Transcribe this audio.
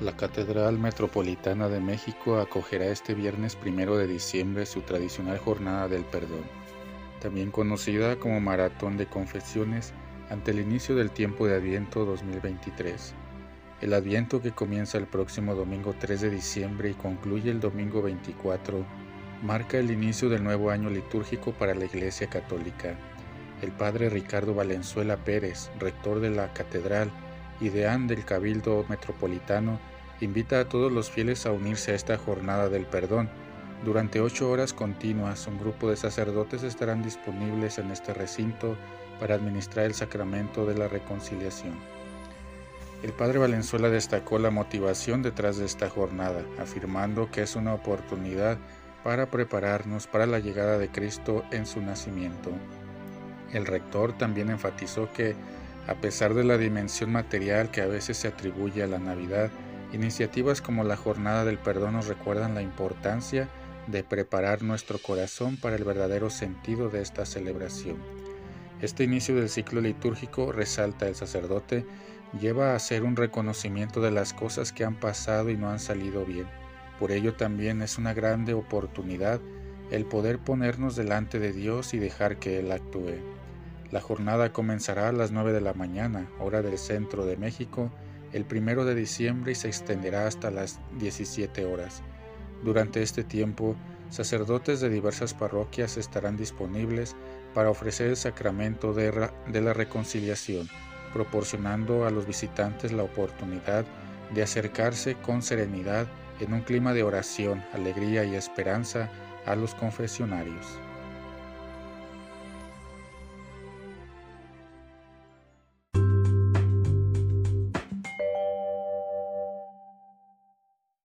La Catedral Metropolitana de México acogerá este viernes primero de diciembre su tradicional Jornada del Perdón, también conocida como Maratón de Confesiones ante el inicio del tiempo de Adviento 2023. El Adviento que comienza el próximo domingo 3 de diciembre y concluye el domingo 24 marca el inicio del nuevo año litúrgico para la Iglesia Católica. El padre Ricardo Valenzuela Pérez, rector de la Catedral, y deán del Cabildo Metropolitano, invita a todos los fieles a unirse a esta jornada del perdón. Durante ocho horas continuas, un grupo de sacerdotes estarán disponibles en este recinto para administrar el sacramento de la reconciliación. El padre Valenzuela destacó la motivación detrás de esta jornada, afirmando que es una oportunidad para prepararnos para la llegada de Cristo en su nacimiento. El rector también enfatizó que, a pesar de la dimensión material que a veces se atribuye a la Navidad, Iniciativas como la Jornada del Perdón nos recuerdan la importancia de preparar nuestro corazón para el verdadero sentido de esta celebración. Este inicio del ciclo litúrgico, resalta el sacerdote, lleva a ser un reconocimiento de las cosas que han pasado y no han salido bien. Por ello también es una grande oportunidad el poder ponernos delante de Dios y dejar que Él actúe. La jornada comenzará a las 9 de la mañana, hora del centro de México, el primero de diciembre y se extenderá hasta las 17 horas. Durante este tiempo, sacerdotes de diversas parroquias estarán disponibles para ofrecer el sacramento de, de la reconciliación, proporcionando a los visitantes la oportunidad de acercarse con serenidad en un clima de oración, alegría y esperanza a los confesionarios.